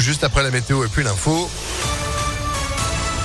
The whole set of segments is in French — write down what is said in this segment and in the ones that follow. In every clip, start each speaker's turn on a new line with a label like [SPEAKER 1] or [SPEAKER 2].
[SPEAKER 1] juste après la météo et puis l'info.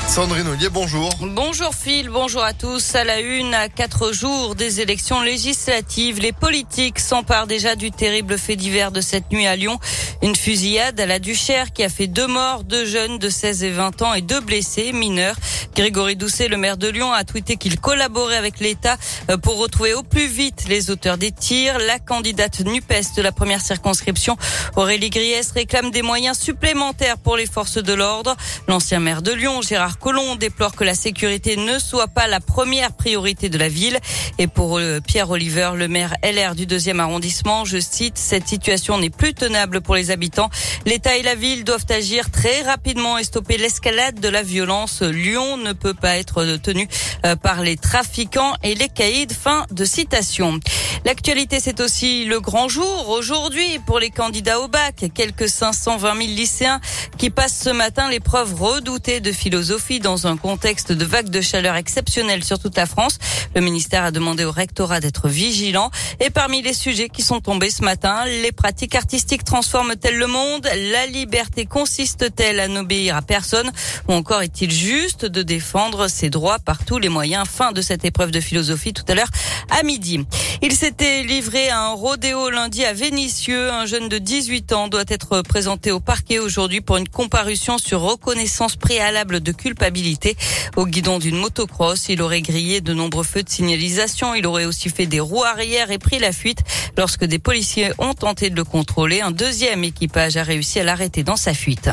[SPEAKER 1] Sandrine Ollier, bonjour.
[SPEAKER 2] Bonjour Phil, bonjour à tous. À la une, à quatre jours des élections législatives, les politiques s'emparent déjà du terrible fait divers de cette nuit à Lyon. Une fusillade à la Duchère qui a fait deux morts, deux jeunes de 16 et 20 ans et deux blessés mineurs. Grégory Doucet, le maire de Lyon, a tweeté qu'il collaborait avec l'État euh, pour retrouver au plus vite les auteurs des tirs. La candidate NUPES de la première circonscription, Aurélie Griès, réclame des moyens supplémentaires pour les forces de l'ordre. L'ancien maire de Lyon, Gérard Collomb, déplore que la sécurité ne soit pas la première priorité de la ville. Et pour euh, Pierre Oliver, le maire LR du deuxième arrondissement, je cite, cette situation n'est plus tenable pour les habitants. L'État et la ville doivent agir très rapidement et stopper l'escalade de la violence. Lyon ne peut pas être tenu euh, par les trafiquants et les caïds. Fin de citation. L'actualité, c'est aussi le grand jour aujourd'hui pour les candidats au bac. Quelques 520 000 lycéens qui passent ce matin l'épreuve redoutée de philosophie dans un contexte de vague de chaleur exceptionnelle sur toute la France. Le ministère a demandé au rectorat d'être vigilant. Et parmi les sujets qui sont tombés ce matin, les pratiques artistiques transforment-elles le monde? La liberté consiste-t-elle à n'obéir à personne? Ou encore est-il juste de défendre ses droits par tous les moyens Fin de cette épreuve de philosophie tout à l'heure à midi. Il s'était livré à un rodéo lundi à Vénissieux. Un jeune de 18 ans doit être présenté au parquet aujourd'hui pour une comparution sur reconnaissance préalable de culpabilité. Au guidon d'une motocross, il aurait grillé de nombreux feux de signalisation. Il aurait aussi fait des roues arrière et pris la fuite. Lorsque des policiers ont tenté de le contrôler, un deuxième équipage a réussi à l'arrêter dans sa fuite.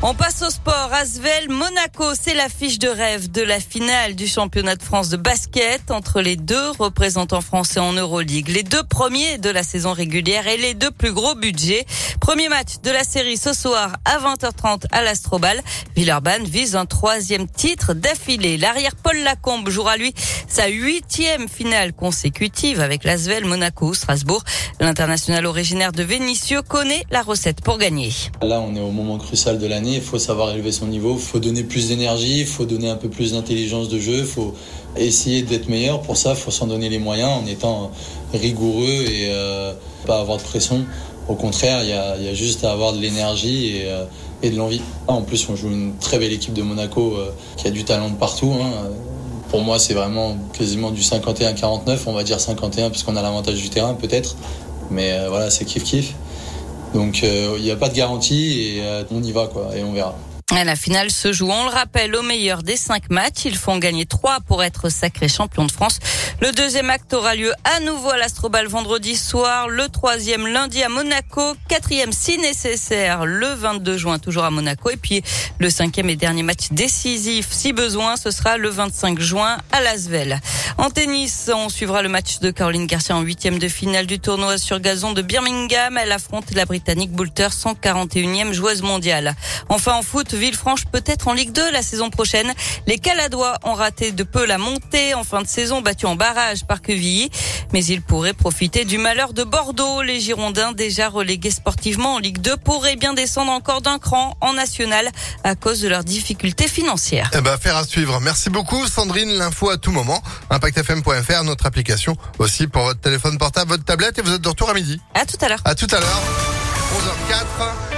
[SPEAKER 2] On passe au sport. Asvel, Monaco, c'est l'affiche de rêve de la finale du championnat de France de basket entre les deux représentants français en Euroleague. Les deux premiers de la saison régulière et les deux plus gros budgets. Premier match de la série ce soir à 20h30 à l'Astrobal. Villeurbanne vise un troisième titre d'affilée. L'arrière Paul Lacombe jouera lui sa huitième finale consécutive avec l'Asvel, Monaco, Strasbourg. L'international originaire de Vénissieux connaît la recette pour gagner.
[SPEAKER 3] Là, on est au moment crucial de l'année. Il faut savoir élever son niveau. Il faut donner plus d'énergie. Il faut donner un peu plus d'intelligence de jeu. Il faut essayer d'être meilleur. Pour ça, il faut s'en donner les moyens en étant rigoureux et euh, pas avoir de pression. Au contraire, il y a, juste à avoir de l'énergie et, euh, de l'envie. En plus, on joue une très belle équipe de Monaco euh, qui a du talent de partout. Hein. Pour moi, c'est vraiment quasiment du 51-49. On va dire 51 parce qu'on a l'avantage du terrain peut-être. Mais voilà, c'est kiff-kiff. Donc il n'y a pas de garantie et on y va quoi et on verra.
[SPEAKER 2] La finale se joue, on le rappelle, au meilleur des cinq matchs. Ils font gagner trois pour être sacrés champions de France. Le deuxième acte aura lieu à nouveau à l'Astrobal vendredi soir. Le troisième lundi à Monaco. Quatrième si nécessaire le 22 juin toujours à Monaco. Et puis le cinquième et dernier match décisif si besoin, ce sera le 25 juin à Lasvel. En tennis, on suivra le match de Caroline Garcia en huitième de finale du tournoi sur gazon de Birmingham. Elle affronte la Britannique Boulter, 141e joueuse mondiale. Enfin en foot, Villefranche peut-être en Ligue 2 la saison prochaine. Les Caladois ont raté de peu la montée en fin de saison, battus en barrage par Quevilly. Mais ils pourraient profiter du malheur de Bordeaux. Les Girondins, déjà relégués sportivement en Ligue 2, pourraient bien descendre encore d'un cran en national à cause de leurs difficultés financières.
[SPEAKER 1] Eh ben, faire à suivre. Merci beaucoup, Sandrine. L'info à tout moment. ImpactFM.fr, notre application aussi pour votre téléphone portable, votre tablette et vous êtes de retour à midi.
[SPEAKER 2] À tout à l'heure.
[SPEAKER 1] À tout à l'heure. 11h04.